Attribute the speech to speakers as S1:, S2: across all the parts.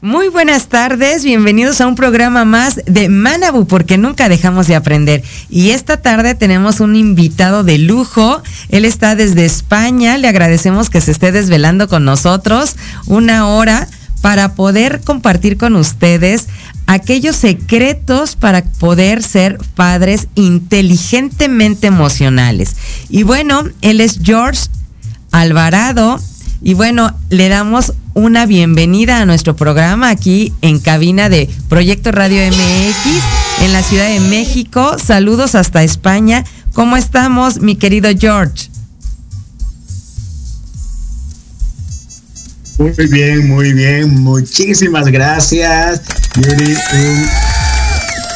S1: Muy buenas tardes, bienvenidos a un programa más de Manabu, porque nunca dejamos de aprender. Y esta tarde tenemos un invitado de lujo, él está desde España, le agradecemos que se esté desvelando con nosotros una hora para poder compartir con ustedes aquellos secretos para poder ser padres inteligentemente emocionales. Y bueno, él es George Alvarado, y bueno, le damos una bienvenida a nuestro programa aquí en cabina de Proyecto Radio MX en la Ciudad de México. Saludos hasta España. ¿Cómo estamos, mi querido George?
S2: Muy bien, muy bien. Muchísimas gracias, Yuri. Un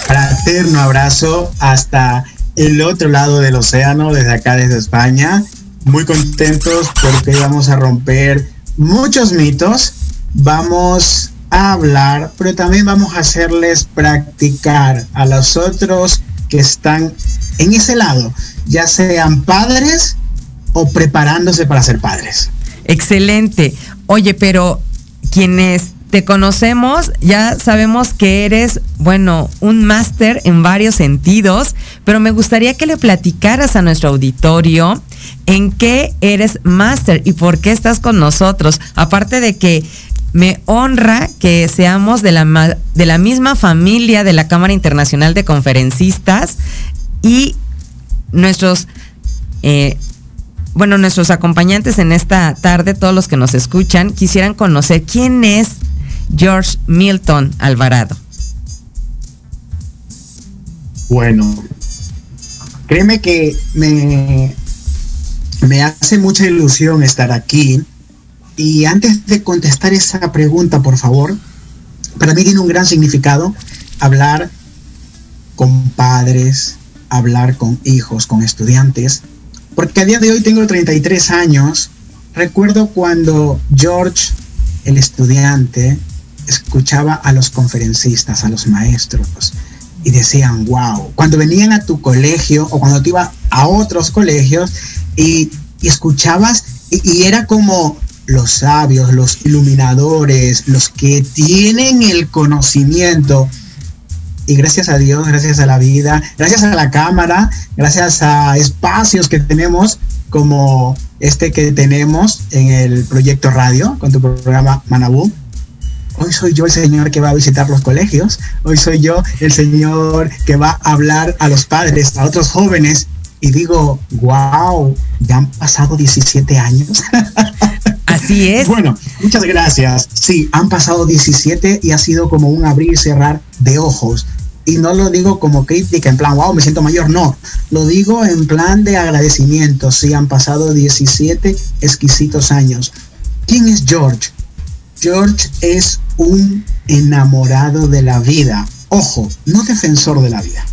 S2: fraterno abrazo hasta el otro lado del océano, desde acá, desde España muy contentos porque vamos a romper muchos mitos, vamos a hablar, pero también vamos a hacerles practicar a los otros que están en ese lado, ya sean padres o preparándose para ser padres.
S1: Excelente. Oye, pero quienes te conocemos, ya sabemos que eres, bueno, un máster en varios sentidos, pero me gustaría que le platicaras a nuestro auditorio en qué eres máster y por qué estás con nosotros. Aparte de que me honra que seamos de la, de la misma familia de la Cámara Internacional de Conferencistas y nuestros... Eh, bueno, nuestros acompañantes en esta tarde, todos los que nos escuchan, quisieran conocer quién es George Milton Alvarado?
S2: Bueno, créeme que me, me hace mucha ilusión estar aquí. Y antes de contestar esa pregunta, por favor, para mí tiene un gran significado hablar con padres, hablar con hijos, con estudiantes, porque a día de hoy tengo 33 años. Recuerdo cuando George, el estudiante, escuchaba a los conferencistas, a los maestros, y decían, wow, cuando venían a tu colegio o cuando te iba a otros colegios y, escuchabas, y, era como los sabios, los iluminadores, los que tienen el conocimiento. Y gracias a Dios, gracias a la vida, gracias a la cámara, gracias a espacios que tenemos como este que tenemos en el proyecto radio con tu programa Manabú, Hoy soy yo el señor que va a visitar los colegios. Hoy soy yo el señor que va a hablar a los padres, a otros jóvenes. Y digo, wow, ya han pasado 17 años.
S1: Así es.
S2: Bueno, muchas gracias. Sí, han pasado 17 y ha sido como un abrir y cerrar de ojos. Y no lo digo como crítica, en plan, wow, me siento mayor. No, lo digo en plan de agradecimiento. Sí, han pasado 17 exquisitos años. ¿Quién es George? George es un enamorado de la vida. Ojo, no defensor de la vida.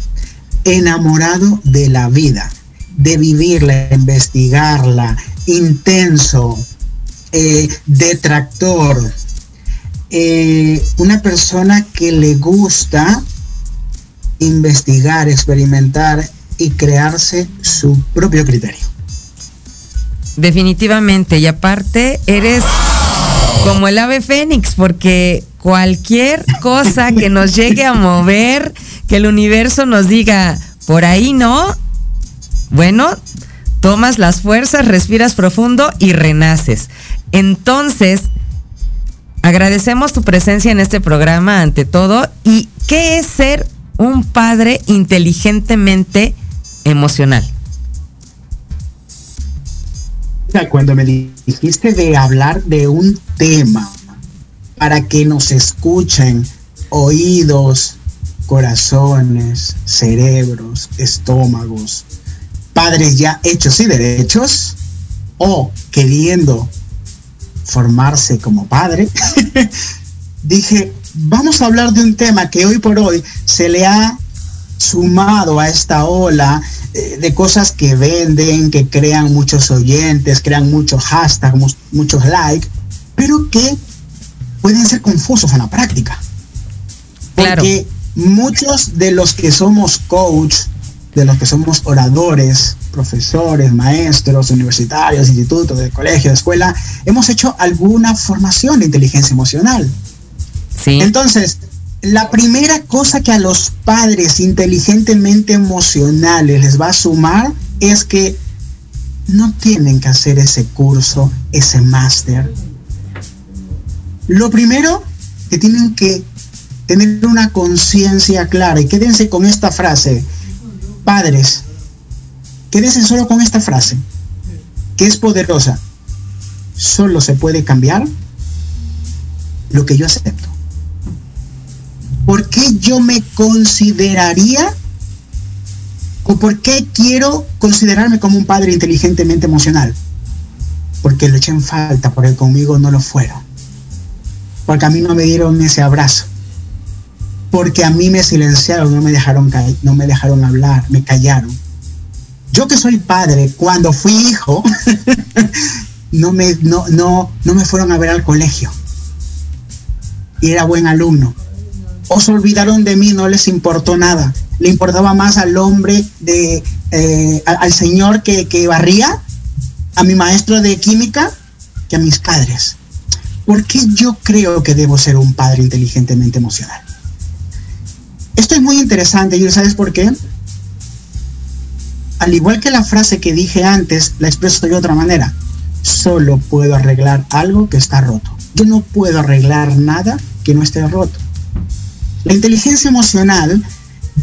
S2: Enamorado de la vida, de vivirla, investigarla, intenso, eh, detractor, eh, una persona que le gusta investigar, experimentar y crearse su propio criterio.
S1: Definitivamente, y aparte eres como el ave fénix, porque cualquier cosa que nos llegue a mover, que el universo nos diga, por ahí no, bueno, tomas las fuerzas, respiras profundo y renaces. Entonces, agradecemos tu presencia en este programa ante todo. ¿Y qué es ser un padre inteligentemente emocional?
S2: cuando me dijiste de hablar de un tema para que nos escuchen oídos, corazones, cerebros, estómagos, padres ya hechos y derechos, o queriendo formarse como padre, dije, vamos a hablar de un tema que hoy por hoy se le ha sumado a esta ola eh, de cosas que venden, que crean muchos oyentes, crean muchos hashtags, muchos likes, pero que pueden ser confusos en la práctica. Porque muchos de los que somos coach, de los que somos oradores, profesores, maestros, universitarios, institutos, de colegio, de escuela, hemos hecho alguna formación de inteligencia emocional. Sí. Entonces, la primera cosa que a los padres inteligentemente emocionales les va a sumar es que no tienen que hacer ese curso, ese máster. Lo primero que tienen que tener una conciencia clara y quédense con esta frase, padres, quédense solo con esta frase, que es poderosa. Solo se puede cambiar lo que yo acepto. ¿por qué yo me consideraría o por qué quiero considerarme como un padre inteligentemente emocional? Porque lo eché en falta, porque conmigo no lo fueron. Porque a mí no me dieron ese abrazo. Porque a mí me silenciaron, no me dejaron, no me dejaron hablar, me callaron. Yo que soy padre, cuando fui hijo, no, me, no, no, no me fueron a ver al colegio. Y era buen alumno o se olvidaron de mí, no les importó nada. Le importaba más al hombre de, eh, al, señor que, que barría, a mi maestro de química, que a mis padres. ¿Por qué yo creo que debo ser un padre inteligentemente emocional? Esto es muy interesante, ¿y sabes por qué? Al igual que la frase que dije antes, la expreso de otra manera. Solo puedo arreglar algo que está roto. Yo no puedo arreglar nada que no esté roto. La inteligencia emocional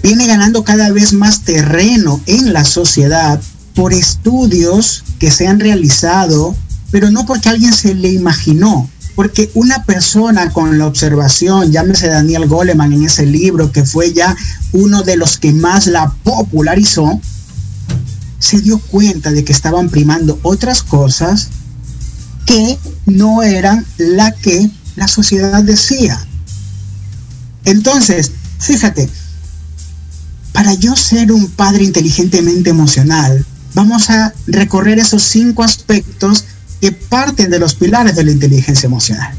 S2: viene ganando cada vez más terreno en la sociedad por estudios que se han realizado, pero no porque alguien se le imaginó, porque una persona con la observación, llámese Daniel Goleman en ese libro, que fue ya uno de los que más la popularizó, se dio cuenta de que estaban primando otras cosas que no eran la que la sociedad decía. Entonces, fíjate, para yo ser un padre inteligentemente emocional, vamos a recorrer esos cinco aspectos que parten de los pilares de la inteligencia emocional.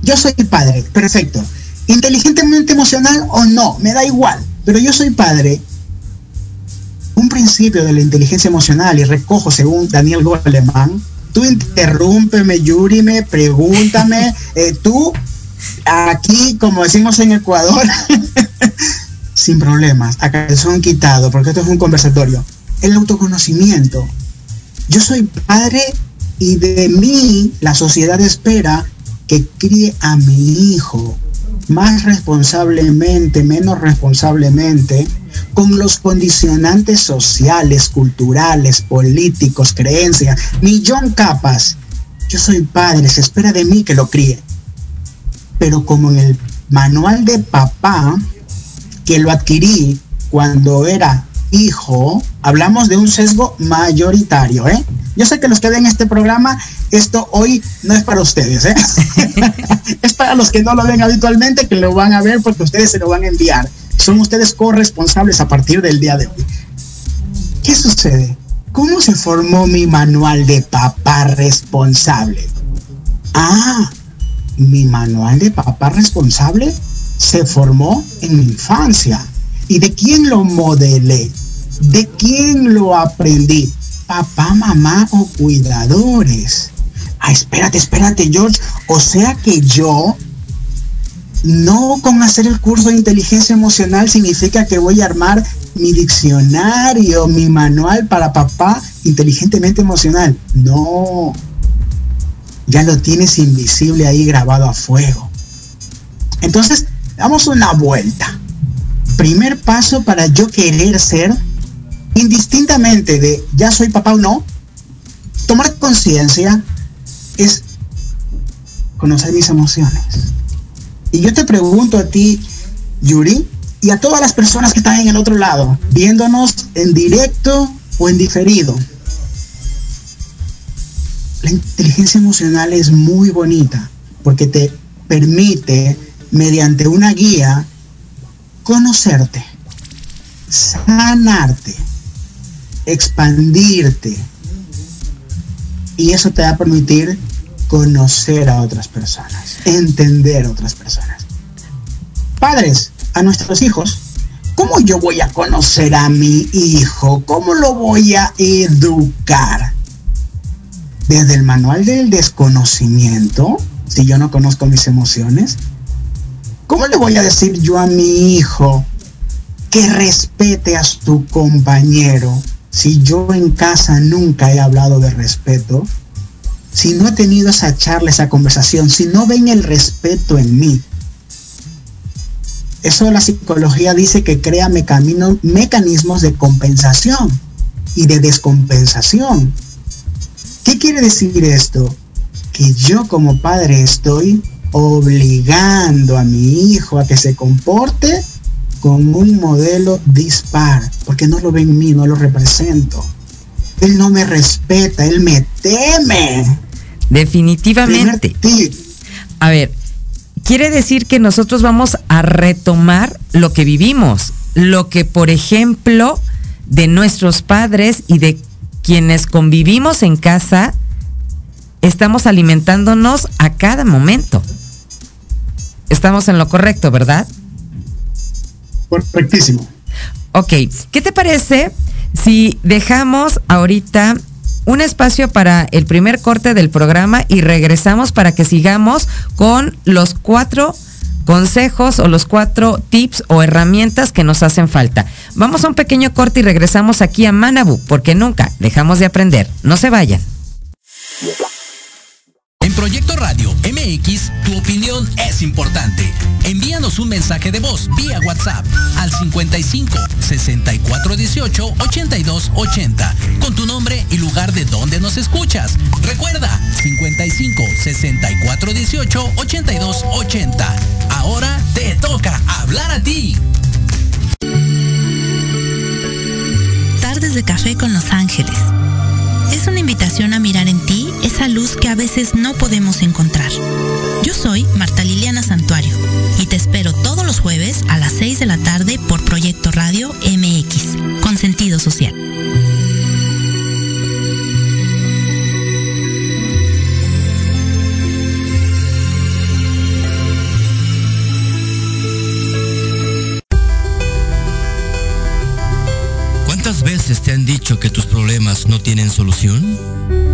S2: Yo soy padre, perfecto. Inteligentemente emocional o no, me da igual, pero yo soy padre. Un principio de la inteligencia emocional, y recojo según Daniel Goleman, tú interrúmpeme, Yurime, pregúntame, eh, tú aquí, como decimos en Ecuador, sin problemas, a son quitado, porque esto es un conversatorio. El autoconocimiento. Yo soy padre y de mí la sociedad espera que críe a mi hijo más responsablemente, menos responsablemente, con los condicionantes sociales, culturales, políticos, creencias, millón capas. Yo soy padre, se espera de mí que lo críe pero como en el manual de papá, que lo adquirí cuando era hijo, hablamos de un sesgo mayoritario, ¿eh? Yo sé que los que ven este programa, esto hoy no es para ustedes, ¿eh? es para los que no lo ven habitualmente, que lo van a ver porque ustedes se lo van a enviar. Son ustedes corresponsables a partir del día de hoy. ¿Qué sucede? ¿Cómo se formó mi manual de papá responsable? Ah, mi manual de papá responsable se formó en mi infancia. ¿Y de quién lo modelé? ¿De quién lo aprendí? Papá, mamá o cuidadores. Ah, espérate, espérate, George. O sea que yo no con hacer el curso de inteligencia emocional significa que voy a armar mi diccionario, mi manual para papá inteligentemente emocional. No, ya lo tienes invisible ahí grabado a fuego. Entonces, damos una vuelta. Primer paso para yo querer ser, indistintamente de ya soy papá o no, tomar conciencia es conocer mis emociones. Y yo te pregunto a ti, Yuri, y a todas las personas que están en el otro lado, viéndonos en directo o en diferido. La inteligencia emocional es muy bonita porque te permite, mediante una guía, conocerte, sanarte, expandirte. Y eso te va a permitir conocer a otras personas, entender a otras personas. Padres, a nuestros hijos, ¿cómo yo voy a conocer a mi hijo? ¿Cómo lo voy a educar? Desde el manual del desconocimiento, si yo no conozco mis emociones, ¿cómo le voy a decir yo a mi hijo que respete a su compañero si yo en casa nunca he hablado de respeto? Si no he tenido esa charla, esa conversación, si no ven el respeto en mí, eso la psicología dice que crea mecanismos de compensación y de descompensación. ¿Qué quiere decir esto? Que yo como padre estoy obligando a mi hijo a que se comporte con un modelo dispar, porque no lo ve en mí, no lo represento. Él no me respeta, él me teme.
S1: Definitivamente. A ver, quiere decir que nosotros vamos a retomar lo que vivimos, lo que, por ejemplo, de nuestros padres y de quienes convivimos en casa, estamos alimentándonos a cada momento. Estamos en lo correcto, ¿verdad?
S2: Correctísimo.
S1: Ok, ¿qué te parece si dejamos ahorita un espacio para el primer corte del programa y regresamos para que sigamos con los cuatro consejos o los cuatro tips o herramientas que nos hacen falta. Vamos a un pequeño corte y regresamos aquí a Manabu, porque nunca dejamos de aprender. No se vayan.
S3: En Proyecto Radio MX, tu opinión es importante. Envíanos un mensaje de voz vía WhatsApp al 55 64 18 82 80 con tu nombre y lugar de donde nos escuchas. Recuerda 55 64 18 82 80. Ahora te toca hablar a ti.
S4: Tardes de café con Los Ángeles es una invitación a mirar en ti esa luz que a veces no podemos encontrar. Yo soy Marta Liliana Santuario y te espero todos los jueves a las 6 de la tarde por Proyecto Radio MX, con sentido social.
S5: veces te han dicho que tus problemas no tienen solución?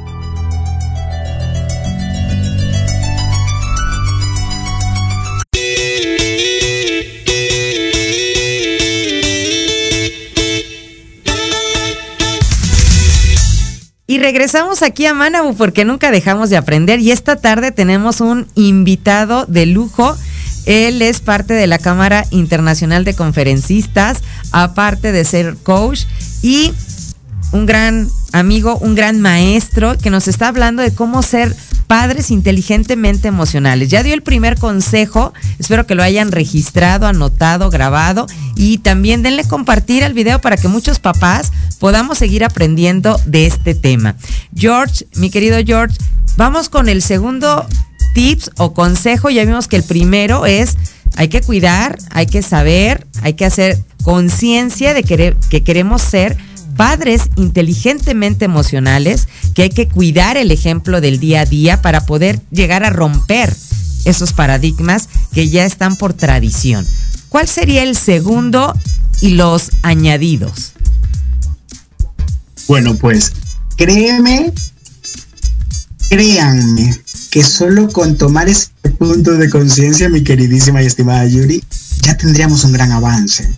S1: Y regresamos aquí a Manabu porque nunca dejamos de aprender y esta tarde tenemos un invitado de lujo. Él es parte de la Cámara Internacional de Conferencistas, aparte de ser coach y un gran amigo, un gran maestro que nos está hablando de cómo ser padres inteligentemente emocionales. Ya dio el primer consejo, espero que lo hayan registrado, anotado, grabado y también denle compartir al video para que muchos papás podamos seguir aprendiendo de este tema. George, mi querido George, vamos con el segundo tips o consejo. Ya vimos que el primero es hay que cuidar, hay que saber, hay que hacer conciencia de que, que queremos ser padres inteligentemente emocionales, que hay que cuidar el ejemplo del día a día para poder llegar a romper esos paradigmas que ya están por tradición. ¿Cuál sería el segundo y los añadidos?
S2: Bueno, pues créeme, créanme que solo con tomar ese punto de conciencia, mi queridísima y estimada Yuri, ya tendríamos un gran avance.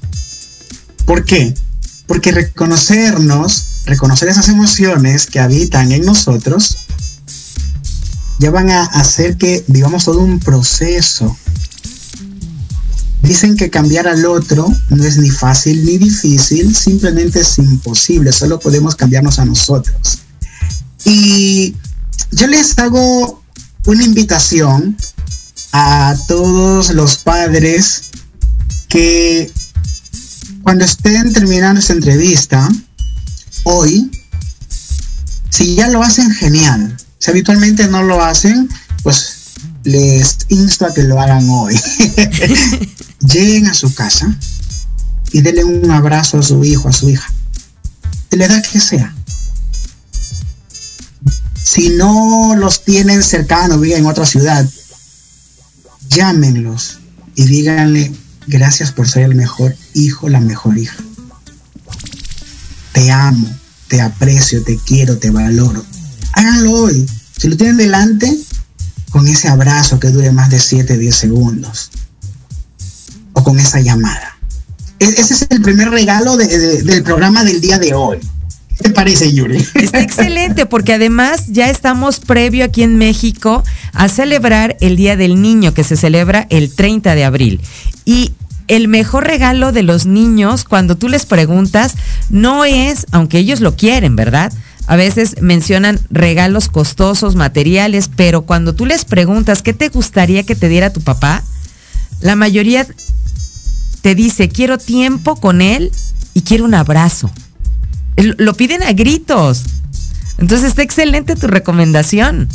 S2: ¿Por qué? Porque reconocernos, reconocer esas emociones que habitan en nosotros, ya van a hacer que vivamos todo un proceso. Dicen que cambiar al otro no es ni fácil ni difícil, simplemente es imposible, solo podemos cambiarnos a nosotros. Y yo les hago una invitación a todos los padres que cuando estén terminando esta entrevista, hoy, si ya lo hacen, genial. Si habitualmente no lo hacen, pues les insto a que lo hagan hoy. Lleguen a su casa y denle un abrazo a su hijo, a su hija, de la edad que sea. Si no los tienen cercanos, viven en otra ciudad, llámenlos y díganle, Gracias por ser el mejor hijo, la mejor hija. Te amo, te aprecio, te quiero, te valoro. Háganlo hoy. Si lo tienen delante, con ese abrazo que dure más de 7, 10 segundos. O con esa llamada. E-, ese es el primer regalo del programa del día de hoy. ¿Qué te parece, Yuri?
S1: Está excelente, porque además ya estamos previo aquí en México a celebrar el Día del Niño, que se celebra el 30 de abril. Y el mejor regalo de los niños, cuando tú les preguntas, no es, aunque ellos lo quieren, ¿verdad? A veces mencionan regalos costosos, materiales, pero cuando tú les preguntas qué te gustaría que te diera tu papá, la mayoría te dice, quiero tiempo con él y quiero un abrazo. Lo piden a gritos. Entonces está excelente tu recomendación.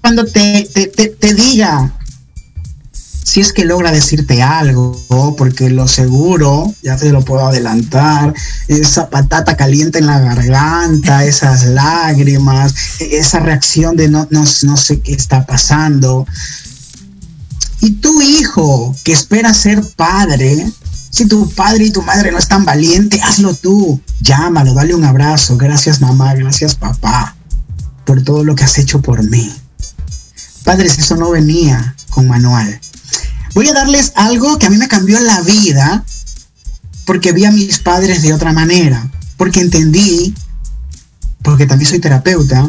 S2: Cuando te, te, te diga, si es que logra decirte algo, porque lo seguro, ya te lo puedo adelantar, esa patata caliente en la garganta, esas lágrimas, esa reacción de no, no, no sé qué está pasando. Y tu hijo que espera ser padre, si tu padre y tu madre no están valientes, hazlo tú. Llámalo, dale un abrazo. Gracias mamá, gracias papá, por todo lo que has hecho por mí. Padres, eso no venía con manual Voy a darles algo que a mí me cambió la vida porque vi a mis padres de otra manera, porque entendí, porque también soy terapeuta,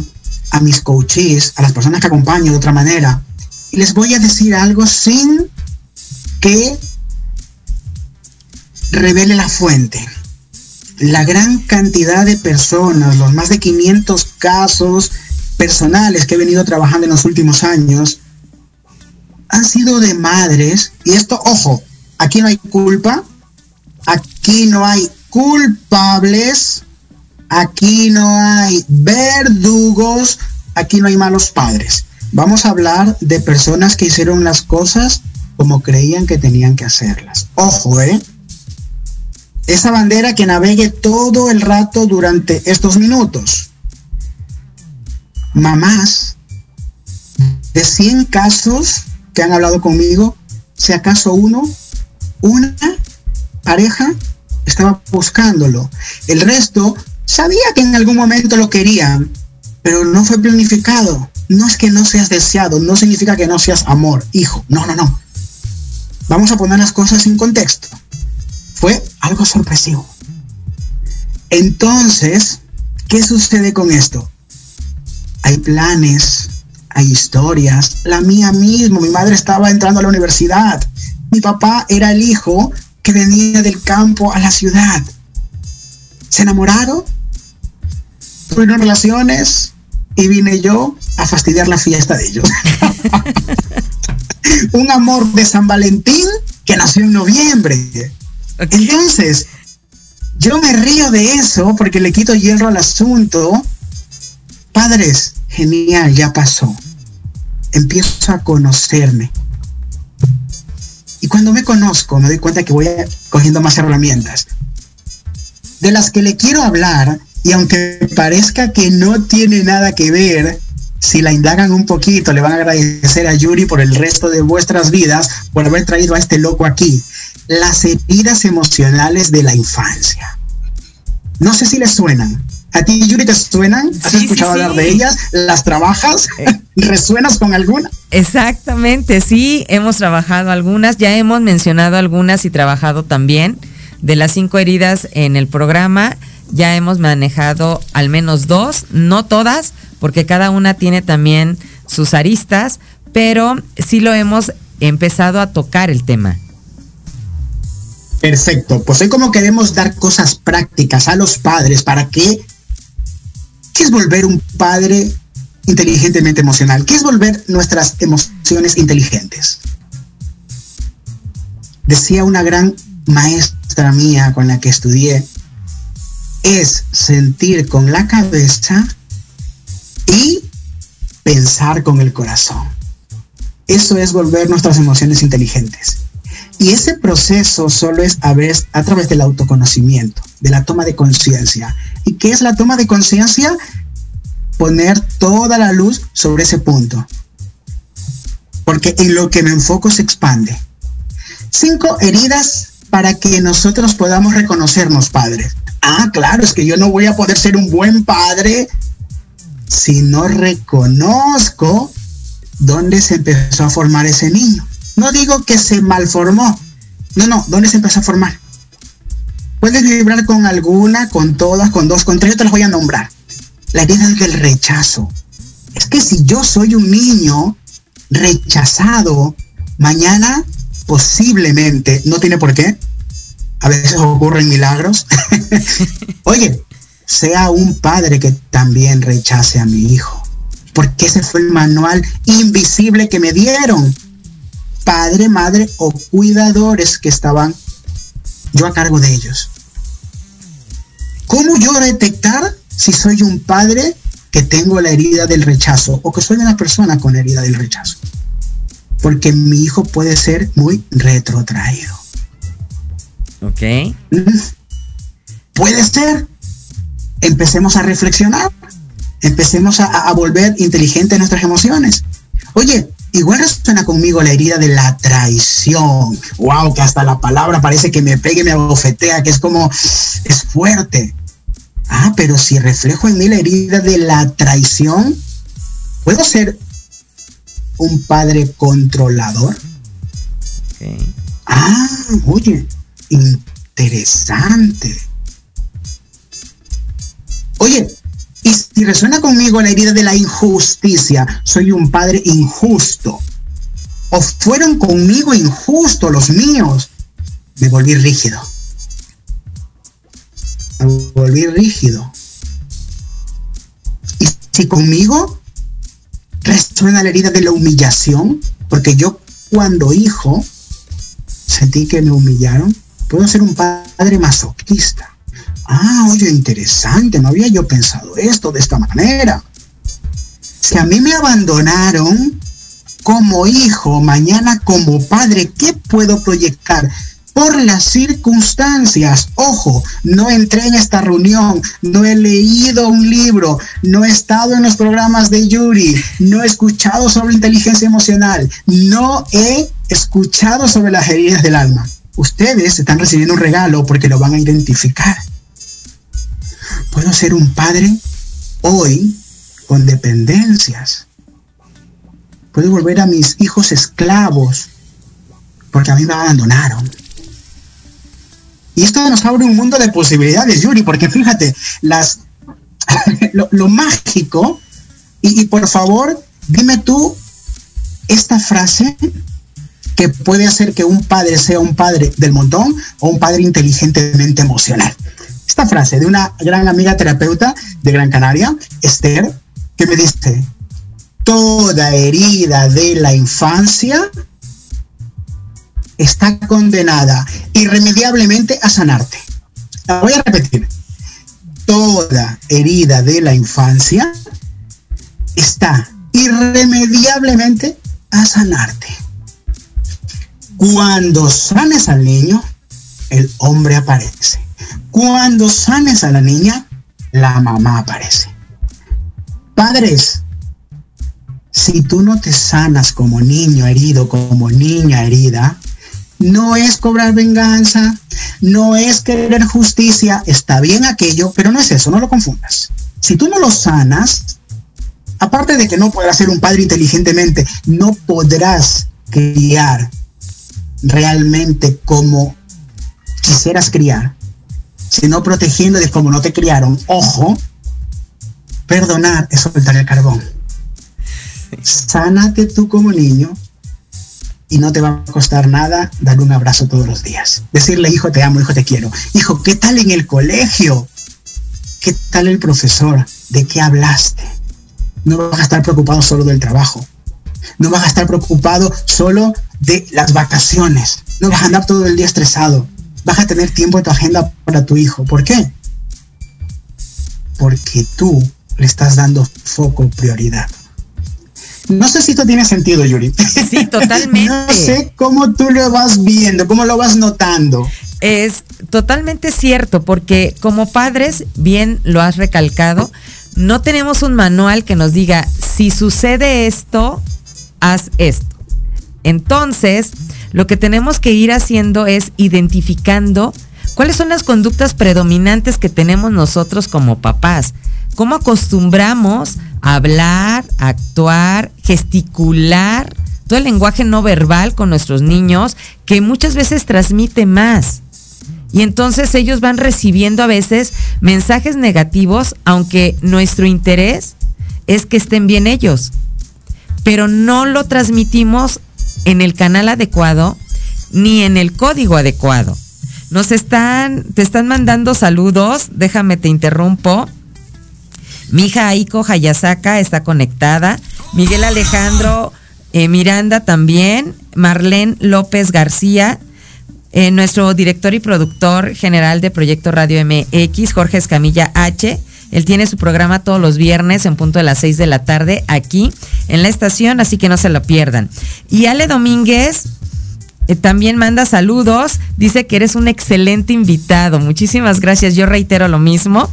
S2: a mis coaches, a las personas que acompaño de otra manera. Y les voy a decir algo sin que revele la fuente. La gran cantidad de personas, los más de 500 casos personales que he venido trabajando en los últimos años, han sido de madres, y esto, ojo, aquí no hay culpa, aquí no hay culpables, aquí no hay verdugos, aquí no hay malos padres. Vamos a hablar de personas que hicieron las cosas como creían que tenían que hacerlas. Ojo, ¿eh? Esa bandera que navegue todo el rato durante estos minutos. Mamás, de 100 casos, que han hablado conmigo, si acaso uno, una pareja estaba buscándolo. El resto sabía que en algún momento lo querían, pero no fue planificado. No es que no seas deseado, no significa que no seas amor, hijo. No, no, no. Vamos a poner las cosas en contexto. Fue algo sorpresivo. Entonces, ¿qué sucede con esto? Hay planes, hay historias. La mía mismo, mi madre estaba entrando a la universidad. Mi papá era el hijo que venía del campo a la ciudad. Se enamoraron, tuvieron relaciones, y vine yo a fastidiar la fiesta de ellos. un amor de San Valentín que nació en noviembre. Entonces, yo me río de eso porque le quito hierro al asunto. Padres, genial, ya pasó. Empiezo a conocerme. Y cuando me conozco, me doy cuenta que voy cogiendo más herramientas. De las que le quiero hablar, y aunque parezca que no tiene nada que ver, si la indagan un poquito, le van a agradecer a Yuri por el resto de vuestras vidas por haber traído a este loco aquí. Las heridas emocionales de la infancia. No sé si les suenan. ¿A ti, Yuri, te suenan? ¿Has escuchado hablar de ellas? ¿Las trabajas? Eh. ¿Resuenas con alguna?
S1: Exactamente, sí, hemos trabajado algunas, ya hemos mencionado algunas y trabajado también de las cinco heridas en el programa. Ya hemos manejado al menos dos, no todas, porque cada una tiene también sus aristas, pero sí lo hemos empezado a tocar el tema.
S2: Perfecto, pues hoy como queremos dar cosas prácticas a los padres para que, ¿qué es volver un padre inteligentemente emocional? ¿Qué es volver nuestras emociones inteligentes? Decía una gran maestra mía con la que estudié, es sentir con la cabeza y pensar con el corazón. Eso es volver nuestras emociones inteligentes. Y ese proceso solo es a, a través del autoconocimiento, de la toma de conciencia. ¿Y qué es la toma de conciencia? Poner toda la luz sobre ese punto. Porque en lo que me enfoco se expande. Cinco heridas para que nosotros podamos reconocernos padres. Ah, claro, es que yo no voy a poder ser un buen padre si no reconozco dónde se empezó a formar ese niño. No digo que se malformó. No, no, ¿dónde se empezó a formar? Puedes vibrar con alguna, con todas, con dos, con tres, yo te las voy a nombrar. La herida del rechazo. Es que si yo soy un niño rechazado, mañana posiblemente, no tiene por qué, a veces ocurren milagros. Oye, sea un padre que también rechace a mi hijo. Porque ese fue el manual invisible que me dieron. Padre, madre o cuidadores que estaban yo a cargo de ellos. ¿Cómo yo detectar si soy un padre que tengo la herida del rechazo o que soy una persona con herida del rechazo? Porque mi hijo puede ser muy retrotraído.
S1: Ok.
S2: Puede ser empecemos a reflexionar, empecemos a, volver inteligentes nuestras emociones. Oye, igual resuena conmigo la herida de la traición. Wow, que hasta la palabra parece que me pegue, me abofetea, que es como, es fuerte. Ah, pero si reflejo en mí la herida de la traición, ¿puedo ser un padre controlador? Ah, oye, interesante. Oye, y si resuena conmigo la herida de la injusticia, soy un padre injusto. O fueron conmigo injustos los míos, me volví rígido. Me volví rígido. Y si conmigo resuena la herida de la humillación, porque yo cuando hijo sentí que me humillaron, puedo ser un padre masoquista ah, oye, interesante, no había yo pensado esto de esta manera. Si a mí me abandonaron como hijo, mañana como padre, ¿qué puedo proyectar? Por las circunstancias, ojo, no entré en esta reunión, no he leído un libro, no he estado en los programas de Yuri, no he escuchado sobre inteligencia emocional, no he escuchado sobre las heridas del alma. Ustedes están recibiendo un regalo porque lo van a identificar. Puedo ser un padre hoy con dependencias. Puedo volver a mis hijos esclavos porque a mí me abandonaron. Y esto nos abre un mundo de posibilidades, Yuri, porque fíjate, las, lo, mágico, y, y por favor, dime tú esta frase que puede hacer que un padre sea un padre del montón o un padre inteligentemente emocional esta frase de una gran amiga terapeuta de Gran Canaria, Esther, que me dice, toda herida de la infancia está condenada irremediablemente a sanarte. La voy a repetir. Toda herida de la infancia está irremediablemente a sanarte. Cuando sanes al niño, el hombre aparece. Cuando sanes a la niña, la mamá aparece. Padres, si tú no te sanas como niño herido, como niña herida, no es cobrar venganza, no es querer justicia, está bien aquello, pero no es eso, no lo confundas. Si tú no lo sanas, aparte de que no podrás ser un padre inteligentemente, no podrás criar realmente como quisieras criar, sino protegiendo de como no te criaron. Ojo, perdonar es soltar el carbón. Sánate tú como niño y no te va a costar nada dar un abrazo todos los días. Decirle, hijo, te amo, hijo, te quiero. Hijo, ¿qué tal en el colegio? ¿Qué tal el profesor? ¿De qué hablaste? No vas a estar preocupado solo del trabajo. No vas a estar preocupado solo de las vacaciones. No vas a andar todo el día estresado. Vas a tener tiempo en tu agenda para tu hijo. ¿Por qué? Porque tú le estás dando foco, prioridad. No sé si esto tiene sentido, Yuri.
S1: Sí, totalmente.
S2: no sé cómo tú lo vas viendo, cómo lo vas notando.
S1: Es totalmente cierto, porque como padres, bien lo has recalcado, no tenemos un manual que nos diga, si sucede esto, haz esto. Entonces, lo que tenemos que ir haciendo es identificando cuáles son las conductas predominantes que tenemos nosotros como papás. ¿Cómo acostumbramos a hablar, actuar, gesticular, todo el lenguaje no verbal con nuestros niños que muchas veces transmite más? Y entonces ellos van recibiendo a veces mensajes negativos, aunque nuestro interés es que estén bien ellos. Pero no lo transmitimos en el canal adecuado ni en el código adecuado. Nos están, te están mandando saludos, déjame te interrumpo. Mi hija Aiko Hayasaka está conectada. Miguel Alejandro eh, Miranda también. Marlene López García. Eh, nuestro director y productor general de Proyecto Radio MX, Jorge Escamilla H. Él tiene su programa todos los viernes en punto de las 6 de la tarde aquí en la estación, así que no se lo pierdan. Y Ale Domínguez eh, también manda saludos, dice que eres un excelente invitado. Muchísimas gracias, yo reitero lo mismo.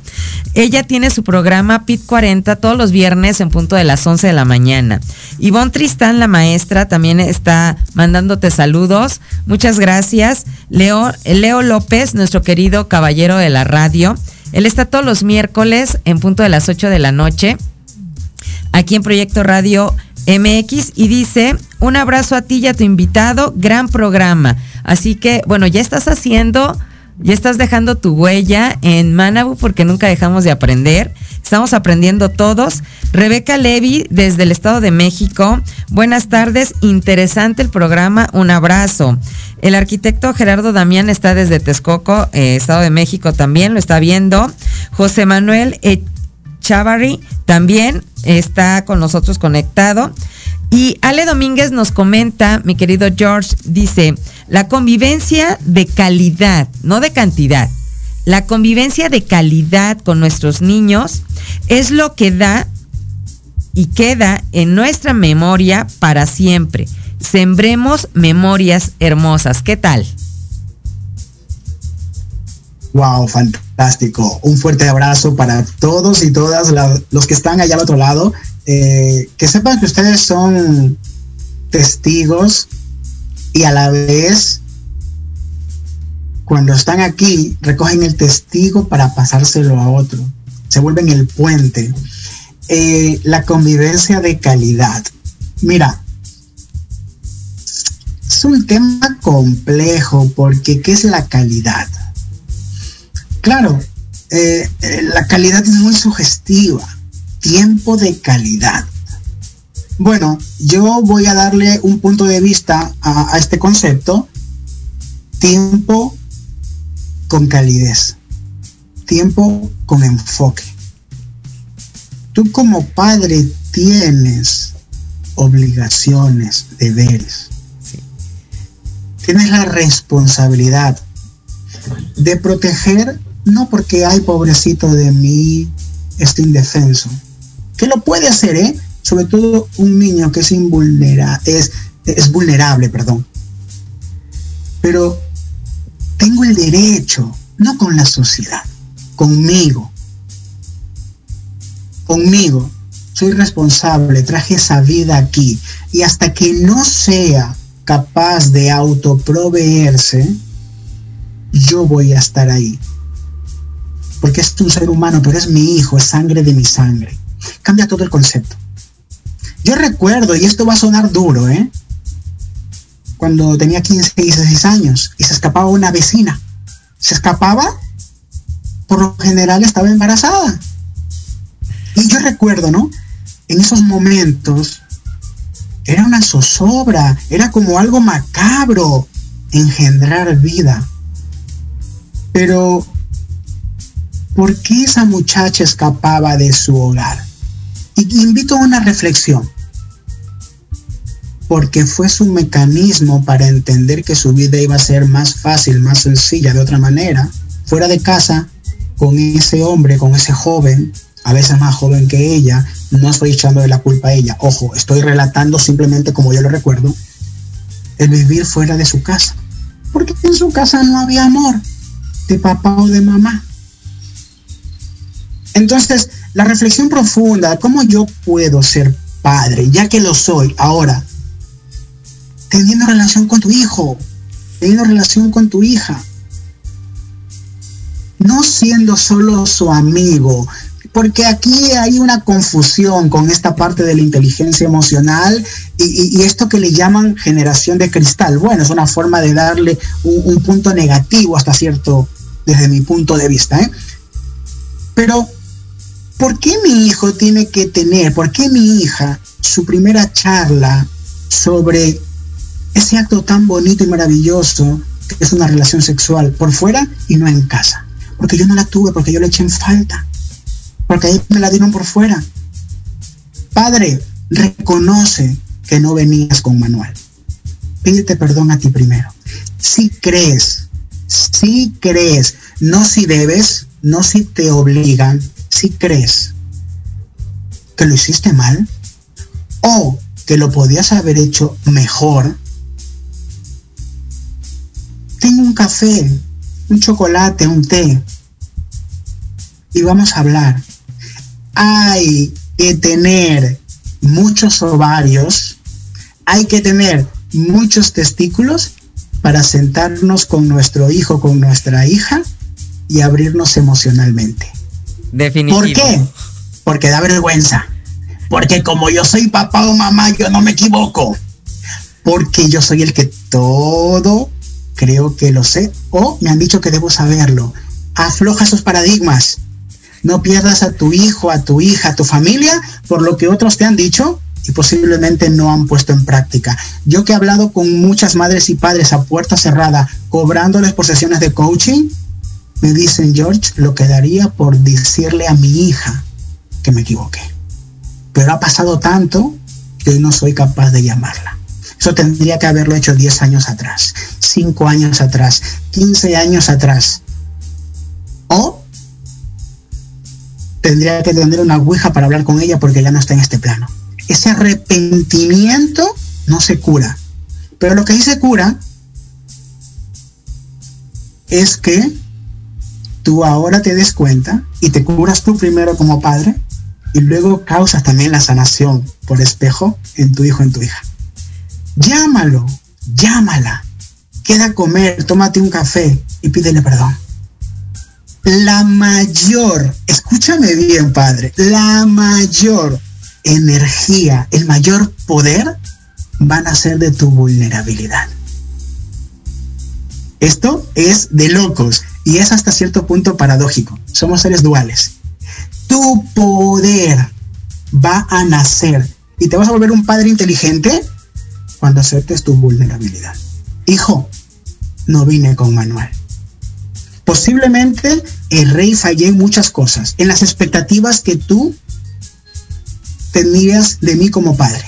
S1: Ella tiene su programa PIT 40 todos los viernes en punto de las 11 de la mañana. Ivonne Tristán, la maestra, también está mandándote saludos. Muchas gracias. Leo, Leo López, nuestro querido caballero de la radio. Él está todos los miércoles en punto de las 8 de la noche aquí en Proyecto Radio MX y dice, un abrazo a ti y a tu invitado, gran programa. Así que, bueno, ya estás haciendo, ya estás dejando tu huella en Manabu porque nunca dejamos de aprender. Estamos aprendiendo todos. Rebeca Levy desde el Estado de México. Buenas tardes, interesante el programa, un abrazo. El arquitecto Gerardo Damián está desde Texcoco, eh, Estado de México también, lo está viendo. José Manuel Chavari también está con nosotros conectado. Y Ale Domínguez nos comenta, mi querido George, dice, la convivencia de calidad, no de cantidad, la convivencia de calidad con nuestros niños es lo que da y queda en nuestra memoria para siempre. Sembremos memorias hermosas. ¿Qué tal?
S2: Wow, fantástico. Un fuerte abrazo para todos y todas los que están allá al otro lado. Eh, que sepan que ustedes son testigos y a la vez, cuando están aquí, recogen el testigo para pasárselo a otro. Se vuelven el puente. Eh, la convivencia de calidad. Mira, es un tema complejo porque ¿qué es la calidad? Claro, eh, eh, la calidad es muy sugestiva. Tiempo de calidad. Bueno, yo voy a darle un punto de vista a, a este concepto. Tiempo con calidez. Tiempo con enfoque. tú como padre tienes obligaciones, deberes. Tienes la responsabilidad de proteger, no porque hay pobrecito de mí, este indefenso, que lo puede hacer, ¿eh? Sobre todo un niño que es invulnerable, es, es vulnerable, perdón. Pero tengo el derecho, no con la sociedad, conmigo. Conmigo. Soy responsable, traje esa vida aquí. Y hasta que no sea capaz de autoproveerse, yo voy a estar ahí. Porque es un ser humano, pero es mi hijo, es sangre de mi sangre. Cambia todo el concepto. Yo recuerdo, y esto va a sonar duro, ¿eh? Cuando tenía 15 y 16 años y se escapaba una vecina. Se escapaba, por lo general estaba embarazada. Y yo recuerdo, ¿no? En esos momentos era una zozobra, era como algo macabro engendrar vida. Pero, ¿por qué esa muchacha escapaba de su hogar? Y invito a una reflexión. Porque fue su mecanismo para entender que su vida iba a ser más fácil, más sencilla de otra manera, fuera de casa, con ese hombre, con ese joven, a veces más joven que ella, no estoy echando de la culpa a ella, ojo, estoy relatando simplemente como yo lo recuerdo, el vivir fuera de su casa. Porque en su casa no había amor, de papá o de mamá. Entonces, la reflexión profunda, ¿cómo yo puedo ser padre, ya que lo soy ahora? Teniendo relación con tu hijo, teniendo relación con tu hija. No siendo solo su amigo, porque aquí hay una confusión con esta parte de la inteligencia emocional y, esto que le llaman generación de cristal. Bueno, es una forma de darle un, punto negativo hasta cierto, desde mi punto de vista. ¿eh? Pero, ¿por qué mi hijo tiene que tener, por qué mi hija, su primera charla sobre ese acto tan bonito y maravilloso que es una relación sexual por fuera y no en casa? Porque yo no la tuve, porque yo le eché en falta porque ahí me la dieron por fuera. Padre, reconoce que no venías con manual. Pídete perdón a ti primero. Si crees, si crees, no si debes, no si te obligan, si crees que lo hiciste mal o que lo podías haber hecho mejor, tengo un café, un chocolate, un té y vamos a hablar hay que tener muchos ovarios, hay que tener muchos testículos para sentarnos con nuestro hijo, con nuestra hija y abrirnos emocionalmente.
S1: Definitivo.
S2: ¿Por qué? Porque da vergüenza. Porque como yo soy papá o mamá, yo no me equivoco. Porque yo soy el que todo creo que lo sé o me han dicho que debo saberlo. Afloja esos paradigmas. No pierdas a tu hijo, a tu hija, a tu familia por lo que otros te han dicho y posiblemente no han puesto en práctica. Yo que he hablado con muchas madres y padres a puerta cerrada, cobrándoles por sesiones de coaching, me dicen, George, lo que daría por decirle a mi hija que me equivoqué. Pero ha pasado tanto que no soy capaz de llamarla. Eso tendría que haberlo hecho 10 años atrás, 5 años atrás, 15 años atrás. O tendría que tener una ouija para hablar con ella porque ya no está en este plano. Ese arrepentimiento no se cura. Pero lo que sí se cura es que tú ahora te des cuenta y te curas tú primero como padre y luego causas también la sanación por espejo en tu hijo, en tu hija. Llámalo, llámala, queda a comer, tómate un café y pídele perdón la mayor, escúchame bien, padre, la mayor energía, el mayor poder van a ser de tu vulnerabilidad. Esto es de locos y es hasta cierto punto paradójico. Somos seres duales. Tu poder va a nacer y te vas a volver un padre inteligente cuando aceptes tu vulnerabilidad. Hijo, no vine con manual posiblemente el rey fallé en muchas cosas, en las expectativas que tú tenías de mí como padre.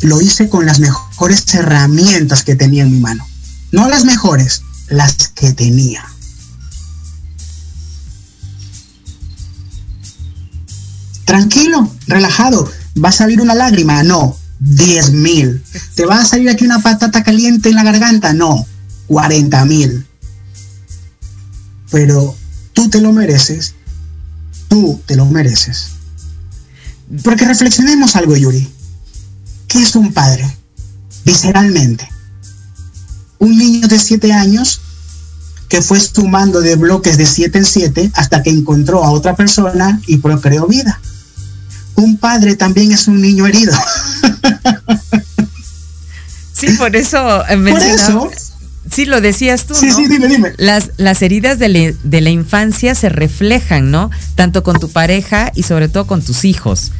S2: Lo hice con las mejores herramientas que tenía en mi mano. No las mejores, las que tenía. Tranquilo, relajado. ¿Va a salir una lágrima? No, 10 mil. ¿Te va a salir aquí una patata caliente en la garganta? No, 40 mil. Pero tú te lo mereces. Tú te lo mereces. Porque reflexionemos algo, Yuri. ¿Qué es un padre? Visceralmente. Un niño de 7 años que fue sumando de bloques de 7 en 7 hasta que encontró a otra persona y procreó vida. Un padre también es un niño herido.
S1: sí, por eso
S2: Por eso
S1: Sí, lo decías tú.
S2: Sí,
S1: ¿no?
S2: sí, dime, dime.
S1: Las, las heridas de, le, de, la infancia se reflejan, ¿no? Tanto con tu pareja y sobre todo con tus hijos.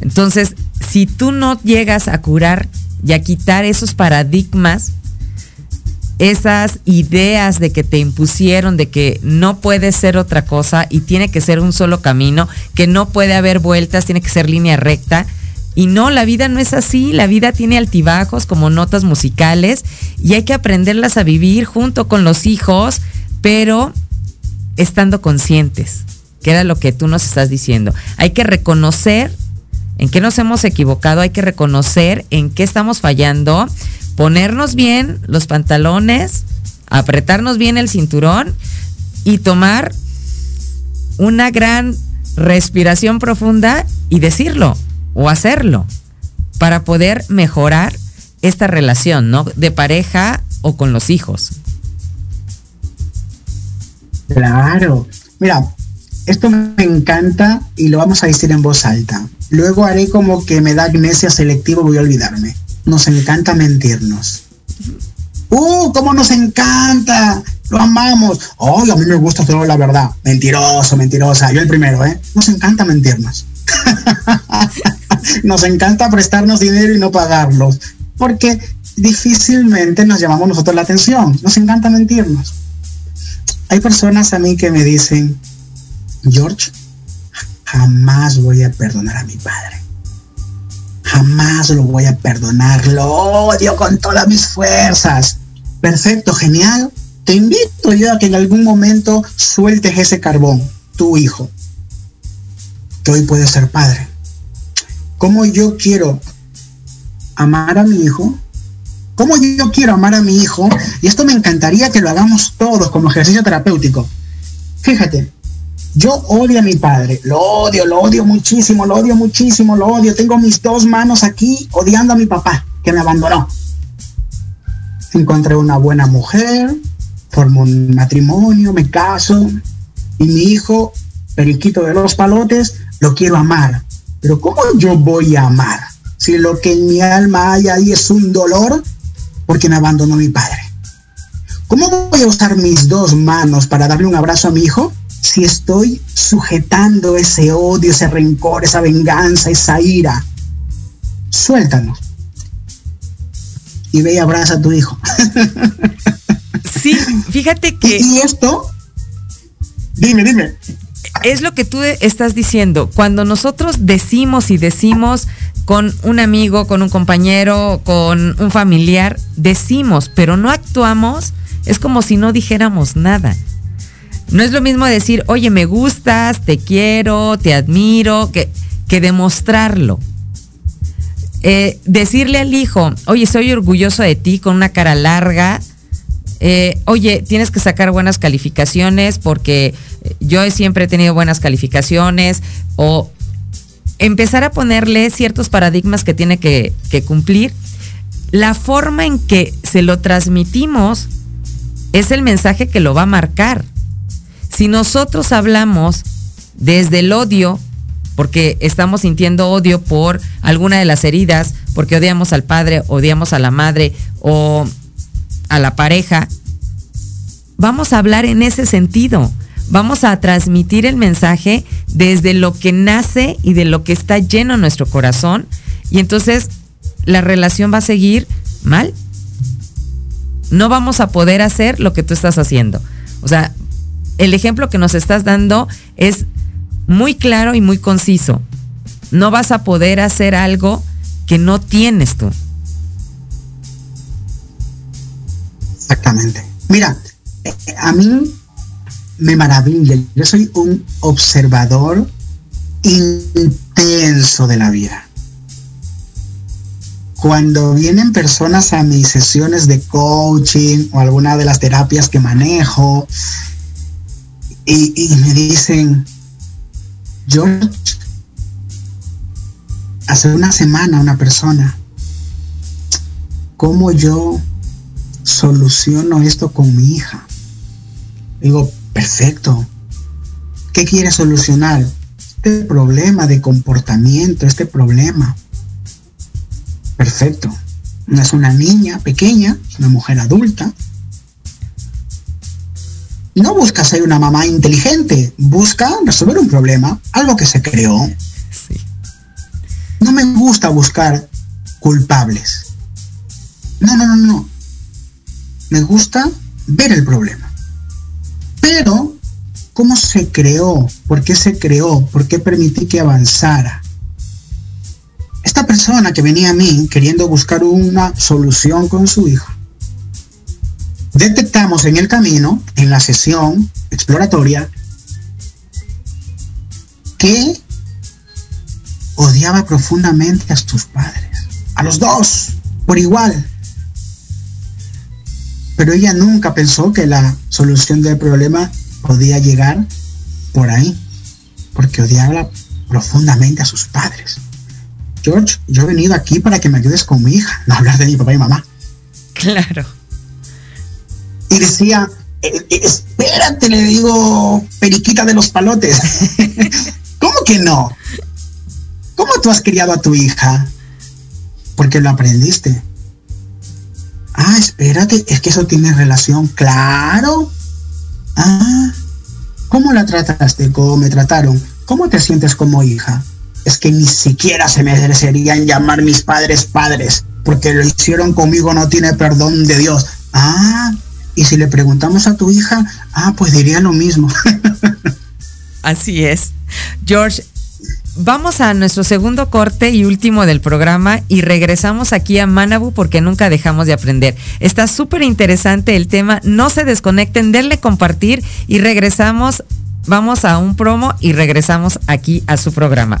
S1: Entonces, si tú no llegas a curar y a quitar esos paradigmas, esas ideas de que te impusieron, de que no puede ser otra cosa y tiene que ser un solo camino, que no puede haber vueltas, tiene que ser línea recta, y no, la vida no es así, la vida tiene altibajos como notas musicales y hay que aprenderlas a vivir junto con los hijos, pero estando conscientes, que era lo que tú nos estás diciendo. Hay que reconocer en qué nos hemos equivocado, hay que reconocer en qué estamos fallando, ponernos bien los pantalones, apretarnos bien el cinturón y tomar una gran respiración profunda y decirlo o hacerlo para poder mejorar esta relación, ¿no? De pareja o con los hijos.
S2: Claro. Mira, esto me encanta y lo vamos a decir en voz alta. Luego haré como que me da amnesia selectiva voy a olvidarme. Nos encanta mentirnos. ¡Uh! ¿Cómo nos encanta? Lo amamos. ¡Ay, a mí me gusta todo la verdad! Mentiroso, mentirosa. Yo el primero, ¿eh? Nos encanta mentirnos. nos encanta prestarnos dinero y no pagarlos, porque difícilmente nos llamamos nosotros la atención, nos encanta mentirnos. Hay personas a mí que me dicen, George, jamás voy a perdonar a mi padre. Jamás lo voy a perdonar, lo odio con todas mis fuerzas. Perfecto, genial. Te invito yo a que en algún momento sueltes ese carbón, tu hijo, que hoy puede ser padre. ¿Cómo yo quiero amar a mi hijo? ¿Cómo yo quiero amar a mi hijo? Y esto me encantaría que lo hagamos todos como ejercicio terapéutico. Fíjate, yo odio a mi padre, lo odio, lo odio muchísimo, lo odio muchísimo, lo odio. Tengo mis dos manos aquí odiando a mi papá, que me abandonó. Encontré una buena mujer, formo un matrimonio, me caso, y mi hijo, periquito de los palotes, lo quiero amar. Pero ¿cómo yo voy a amar? Si lo que en mi alma hay ahí es un dolor porque me abandonó mi padre. ¿Cómo voy a usar mis dos manos para darle un abrazo a mi hijo si estoy sujetando ese odio, ese rencor, esa venganza, esa ira? Suéltanos. Y ve y abraza a tu hijo.
S1: Sí, fíjate que...
S2: Y esto, dime, dime
S1: es lo que tú estás diciendo. Cuando nosotros decimos y decimos con un amigo, con un compañero, con un familiar, decimos, pero no actuamos, es como si no dijéramos nada. No es lo mismo decir, oye, me gustas, te quiero, te admiro, que, que demostrarlo. Eh, decirle al hijo, oye, soy orgulloso de ti con una cara larga, eh, oye, tienes que sacar buenas calificaciones porque yo siempre he tenido buenas calificaciones o empezar a ponerle ciertos paradigmas que tiene que, que cumplir. La forma en que se lo transmitimos es el mensaje que lo va a marcar. Si nosotros hablamos desde el odio, porque estamos sintiendo odio por alguna de las heridas, porque odiamos al padre, odiamos a la madre o a la pareja, vamos a hablar en ese sentido. Vamos a transmitir el mensaje desde lo que nace y de lo que está lleno en nuestro corazón. Y entonces la relación va a seguir mal. No vamos a poder hacer lo que tú estás haciendo. O sea, el ejemplo que nos estás dando es muy claro y muy conciso. no vas a poder hacer algo que no tienes tú.
S2: Exactamente. Mira, eh, a mí me maravilla. Yo soy un observador intenso de la vida. Cuando vienen personas a mis sesiones de coaching o alguna de las terapias que manejo y, y me dicen, George, hace una semana una persona, ¿cómo yo soluciono esto con mi hija? Digo, perfecto. ¿Qué quiere solucionar? Este problema de comportamiento, este problema. Perfecto. No es una niña pequeña, es una mujer adulta. No busca ser una mamá inteligente, busca resolver un problema, algo que se creó. No me gusta buscar culpables. No, no, no, no. Me gusta ver el problema. Pero, ¿cómo se creó? ¿Por qué se creó? ¿Por qué permití que avanzara? Esta persona que venía a mí queriendo buscar una solución con su hijo, detectamos en el camino, en la sesión exploratoria, que odiaba profundamente a sus padres, a los dos, por igual. Pero ella nunca pensó que la solución del problema podía llegar por ahí, porque odiaba profundamente a sus padres. George, yo he venido aquí para que me ayudes con mi hija, no hablar de mi papá y mamá.
S1: Claro.
S2: Y decía, eh, eh, espérate, le digo, periquita de los palotes. ¿Cómo que no? ¿Cómo tú has criado a tu hija? Porque lo aprendiste. Ah, espérate, es que eso tiene relación, claro. Ah, ¿cómo la trataste? ¿Cómo me trataron? ¿Cómo te sientes como hija? Es que ni siquiera se merecerían llamar mis padres padres, porque lo hicieron conmigo, no tiene perdón de Dios. Ah, y si le preguntamos a tu hija, ah, pues diría lo mismo.
S1: Así es. George, vamos a nuestro segundo corte y último del programa y regresamos aquí a Manabu porque nunca dejamos de aprender. Está súper interesante el tema, no se desconecten, denle compartir y regresamos, vamos a un promo y regresamos aquí a su programa.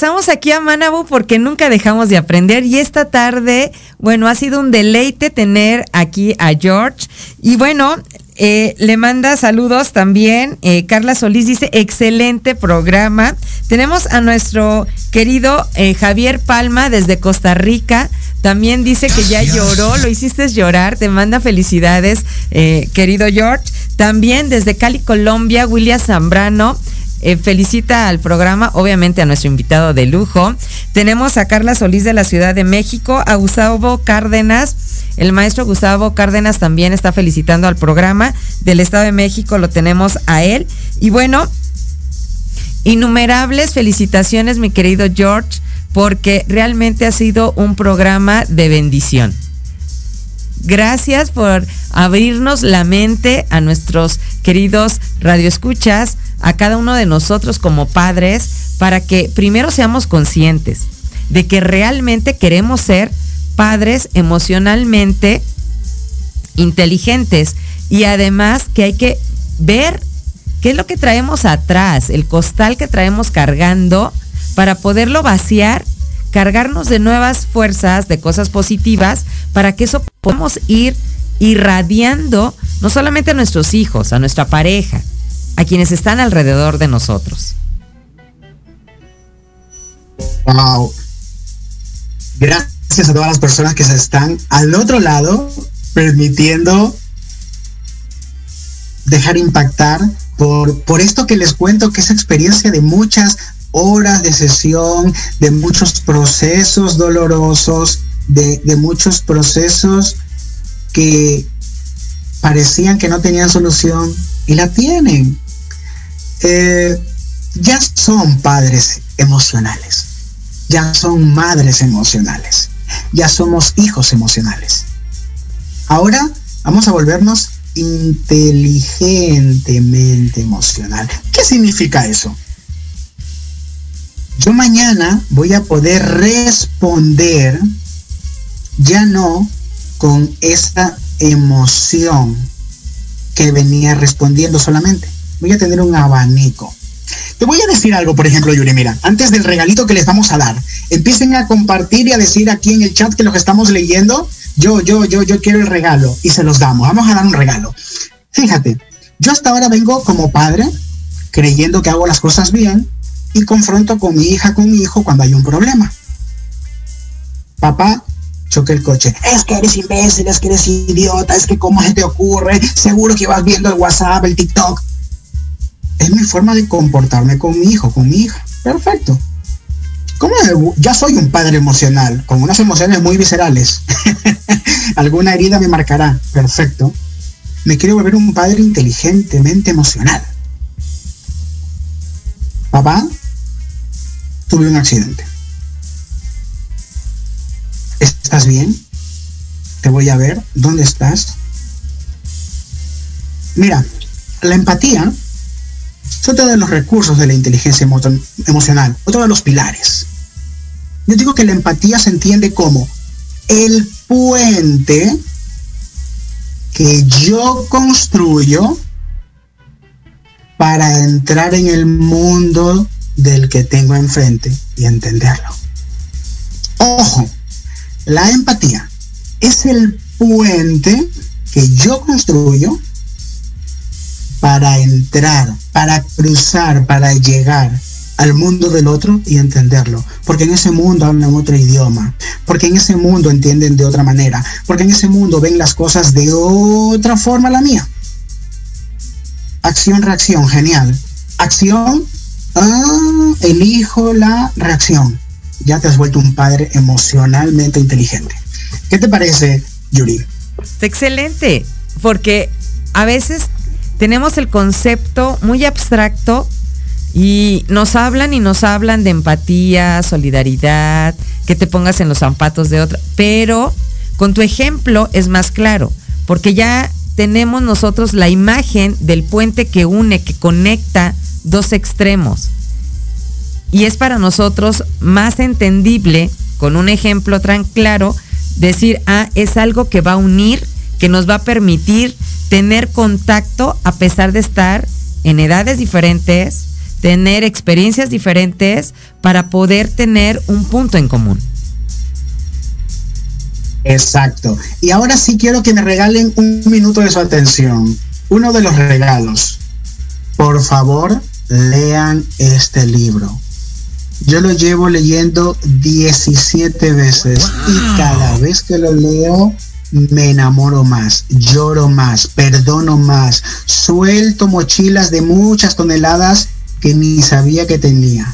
S1: Regresamos aquí a Manabu porque nunca dejamos de aprender y esta tarde, bueno, ha sido un deleite tener aquí a George. Y bueno, eh, le manda saludos también. Eh, Carla Solís dice, excelente programa. Tenemos a nuestro querido eh, Javier Palma desde Costa Rica. También dice que ya lloró, lo hiciste llorar, te manda felicidades, querido George. También desde Cali, Colombia, William Zambrano. Eh, felicita al programa, obviamente a nuestro invitado de lujo. Tenemos a Carla Solís de la Ciudad de México, a Gustavo Cárdenas. El maestro Gustavo Cárdenas también está felicitando al programa. Del Estado de México lo tenemos a él. Y bueno, innumerables felicitaciones, mi querido George, porque realmente ha sido un programa de bendición. Gracias por abrirnos la mente a nuestros queridos radioescuchas a cada uno de nosotros como padres para que primero seamos conscientes de que realmente queremos ser padres emocionalmente inteligentes y además que hay que ver qué es lo que traemos atrás, el costal que traemos cargando para poderlo vaciar, cargarnos de nuevas fuerzas, de cosas positivas, para que eso podamos ir irradiando no solamente a nuestros hijos, a nuestra pareja, a quienes están alrededor de nosotros.
S2: Wow. Gracias a todas las personas que se están al otro lado permitiendo dejar impactar por, por esto que les cuento, que es experiencia de muchas horas de sesión, de muchos procesos dolorosos, de, de muchos procesos que parecían que no tenían solución y la tienen. Eh, ya son padres emocionales, ya son madres emocionales, ya somos hijos emocionales. Ahora vamos a volvernos inteligentemente emocional. ¿Qué significa eso? Yo mañana voy a poder responder ya no con esa emoción que venía respondiendo solamente voy a tener un abanico. Te voy a decir algo, por ejemplo, Yuri, mira, antes del regalito que les vamos a dar, empiecen a compartir y a decir aquí en el chat que lo que estamos leyendo, yo, yo, yo, yo quiero el regalo y se los damos. Vamos a dar un regalo. Fíjate, yo hasta ahora vengo como padre creyendo que hago las cosas bien y confronto con mi hija, con mi hijo cuando hay un problema. Papá, choque el coche. Es que eres imbécil, es que eres idiota, es que cómo se te ocurre, seguro que vas viendo el WhatsApp, el TikTok es mi forma de comportarme con mi hijo, con mi hija. Perfecto. ¿Cómo ya soy un padre emocional, con unas emociones muy viscerales. Alguna herida me marcará. Perfecto. Me quiero volver un padre inteligentemente emocional. Papá, tuve un accidente. ¿Estás bien? Te voy a ver. ¿Dónde estás? Mira, la empatía es otro de los recursos de la inteligencia emocional, otro de los pilares. Yo digo que la empatía se entiende como el puente que yo construyo para entrar en el mundo del que tengo enfrente y entenderlo. Ojo, la empatía es el puente que yo construyo para entrar, para cruzar, para llegar al mundo del otro y entenderlo. Porque en ese mundo hablan otro idioma. Porque en ese mundo entienden de otra manera. Porque en ese mundo ven las cosas de otra forma la mía. Acción, reacción, genial. Acción, ah, elijo la reacción. Ya te has vuelto un padre emocionalmente inteligente. ¿Qué te parece, Yuri?
S1: Excelente, porque a veces tenemos el concepto muy abstracto y nos hablan y nos hablan de empatía, solidaridad, que te pongas en los zapatos de otra, pero con tu ejemplo es más claro, porque ya tenemos nosotros la imagen del puente que une, que conecta dos extremos. Y es para nosotros más entendible, con un ejemplo tan claro, decir, ah, es algo que va a unir, que nos va a permitir tener contacto a pesar de estar en edades diferentes, tener experiencias diferentes para poder tener un punto en común.
S2: Exacto. Y ahora sí quiero que me regalen un minuto de su atención. Uno de los regalos. Por favor, lean este libro. Yo lo llevo leyendo 17 veces y cada vez que lo leo me enamoro más, lloro más, perdono más, suelto mochilas de muchas toneladas que ni sabía que tenía.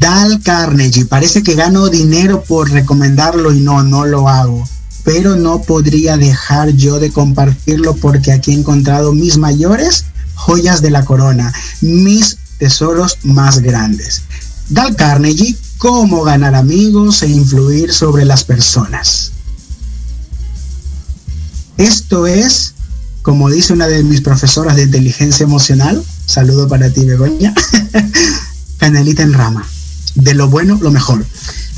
S2: Dal Carnegie, parece que gano dinero por recomendarlo y no, no lo hago. Pero no podría dejar yo de compartirlo porque aquí he encontrado mis mayores joyas de la corona, mis tesoros más grandes. Dal Carnegie, cómo ganar amigos e influir sobre las personas. Esto es, como dice una de mis profesoras de inteligencia emocional, saludo para ti Begoña, canelita en rama. De lo bueno, lo mejor.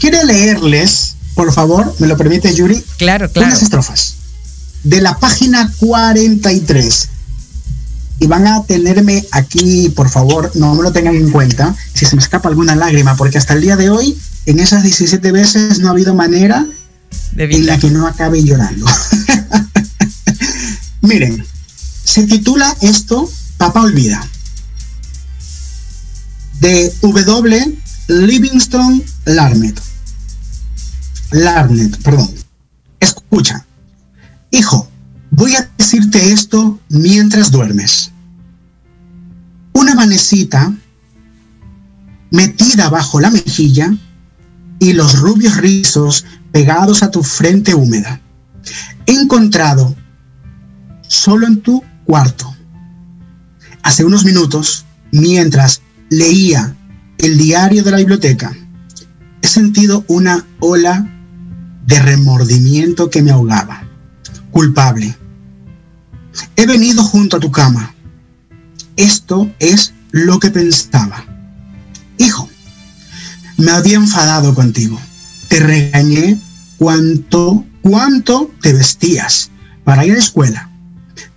S2: Quiero leerles, por favor, ¿me lo permite Yuri?
S1: Claro, claro.
S2: Unas estrofas. De la página 43 y van a tenerme aquí, por favor, no me lo tengan en cuenta, si se me escapa alguna lágrima, porque hasta el día de hoy, en esas 17 veces no ha habido manera de en la que no acabe llorando. Miren, se titula esto Papá Olvida, de W. Livingston Larnet. Larnet, perdón. Escucha, hijo, Voy a decirte esto mientras duermes. Una manecita metida bajo la mejilla y los rubios rizos pegados a tu frente húmeda. Encontrado solo en tu cuarto. Hace unos minutos, mientras leía el diario de la biblioteca, he sentido una ola de remordimiento que me ahogaba culpable. He venido junto a tu cama. Esto es lo que pensaba. Hijo, me había enfadado contigo. Te regañé cuánto, cuánto te vestías para ir a la escuela,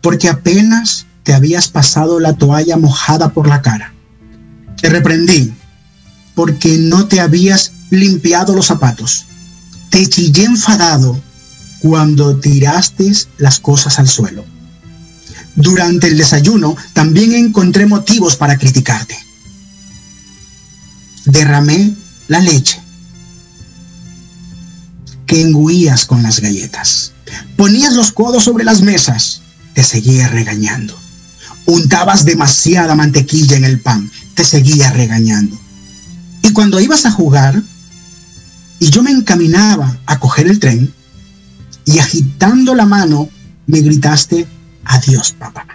S2: porque apenas te habías pasado la toalla mojada por la cara. Te reprendí porque no te habías limpiado los zapatos. Te chillé enfadado cuando tiraste las cosas al suelo. Durante el desayuno también encontré motivos para criticarte. Derramé la leche que engüías con las galletas. Ponías los codos sobre las mesas, te seguía regañando. Untabas demasiada mantequilla en el pan, te seguía regañando. Y cuando ibas a jugar y yo me encaminaba a coger el tren, y agitando la mano me gritaste, adiós papá.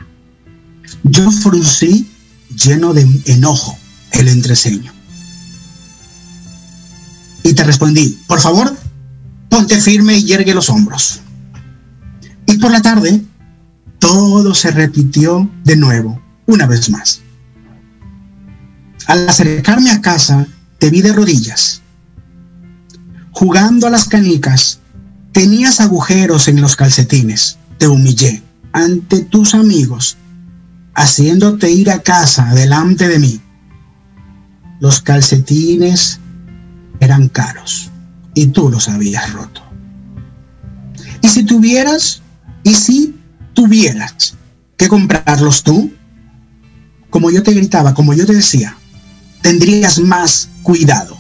S2: Yo fruncí lleno de enojo el entreceño. Y te respondí, por favor, ponte firme y yergue los hombros. Y por la tarde, todo se repitió de nuevo, una vez más. Al acercarme a casa, te vi de rodillas, jugando a las canicas Tenías agujeros en los calcetines. Te humillé ante tus amigos, haciéndote ir a casa delante de mí. Los calcetines eran caros y tú los habías roto. Y si tuvieras, y si tuvieras que comprarlos tú, como yo te gritaba, como yo te decía, tendrías más cuidado.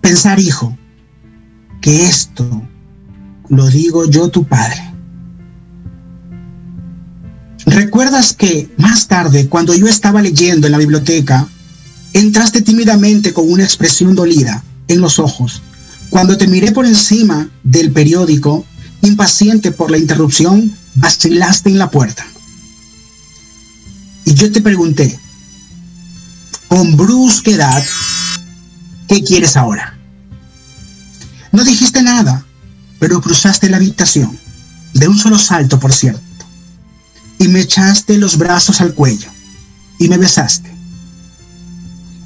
S2: Pensar, hijo, que esto lo digo yo tu padre. ¿Recuerdas que más tarde, cuando yo estaba leyendo en la biblioteca, entraste tímidamente con una expresión dolida en los ojos? Cuando te miré por encima del periódico, impaciente por la interrupción, vacilaste en la puerta. Y yo te pregunté, con brusquedad, ¿qué quieres ahora? No dijiste nada, pero cruzaste la habitación, de un solo salto, por cierto, y me echaste los brazos al cuello y me besaste.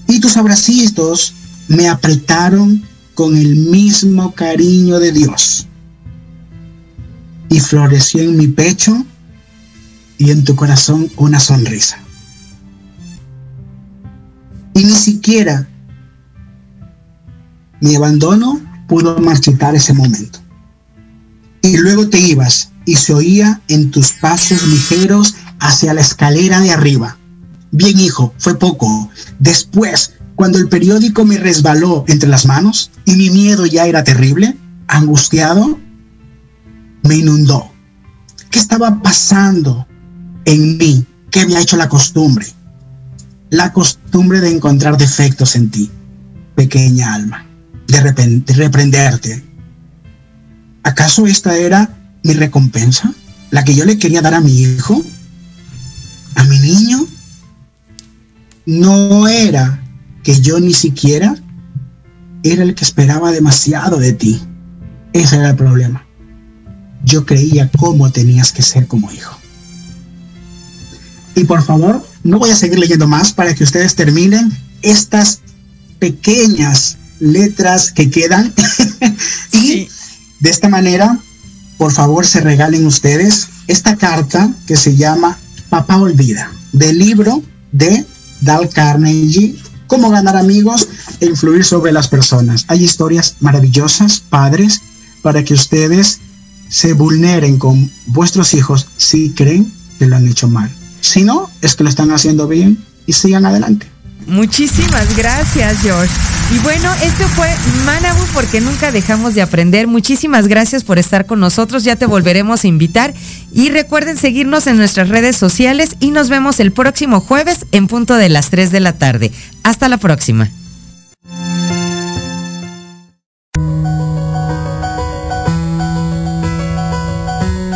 S2: Y tus abracitos me apretaron con el mismo cariño de Dios. Y floreció en mi pecho y en tu corazón una sonrisa. Y ni siquiera mi abandono pudo marchitar ese momento. Y luego te ibas y se oía en tus pasos ligeros hacia la escalera de arriba. Bien, hijo, fue poco. Después, cuando el periódico me resbaló entre las manos y mi miedo ya era terrible, angustiado, me inundó. ¿Qué estaba pasando en mí? ¿Qué había hecho la costumbre? La costumbre de encontrar defectos en ti, pequeña alma, de, repente, reprenderte. ¿Acaso esta era mi recompensa? ¿La que yo le quería dar a mi hijo? ¿A mi niño? No era que yo ni siquiera era el que esperaba demasiado de ti. Ese era el problema. Yo creía cómo tenías que ser como hijo. Y por favor, no voy a seguir leyendo más para que ustedes terminen estas pequeñas letras que quedan. y de esta manera, por favor, se regalen ustedes esta carta que se llama Papá Olvida, del libro de Dal Carnegie, Cómo ganar amigos e influir sobre las personas. Hay historias maravillosas, padres, para que ustedes se vulneren con vuestros hijos si creen que lo han hecho mal. Si no, es que lo están haciendo bien y sigan adelante.
S1: Muchísimas gracias, George. Y bueno, esto fue Manabu porque nunca dejamos de aprender. Muchísimas gracias por estar con nosotros. Ya te volveremos a invitar. Y recuerden seguirnos en nuestras redes sociales y nos vemos el próximo jueves en punto de las 3 de la tarde. Hasta la próxima.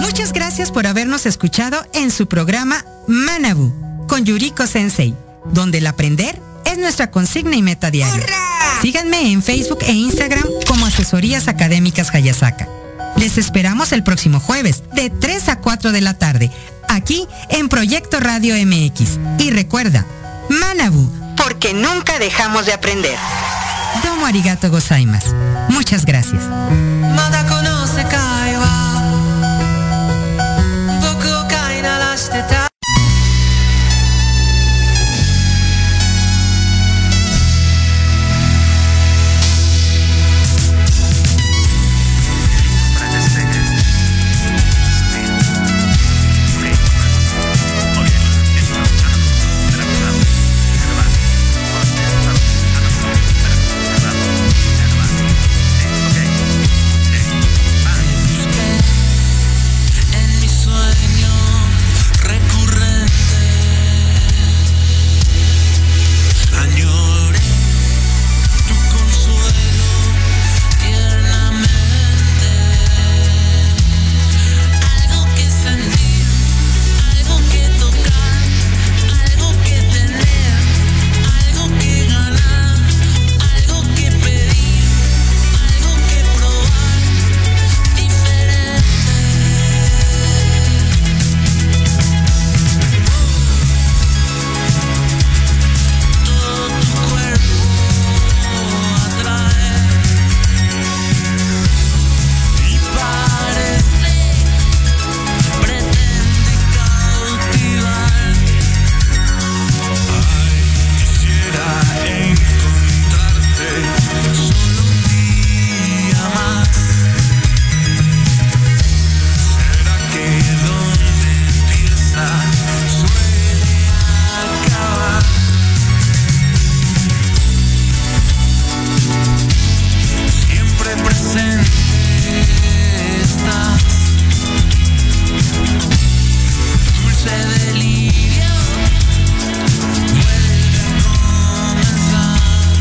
S1: Muchas gracias por habernos escuchado en su programa Manabu con Yuriko Sensei donde el aprender es nuestra consigna y meta diaria. Síganme en Facebook e Instagram como Asesorías Académicas Hayasaka. Les esperamos el próximo jueves de 3 a 4 de la tarde, aquí en Proyecto Radio MX. Y recuerda, Manabu, porque nunca dejamos de aprender. Domo arigato gozaimasu. Muchas gracias.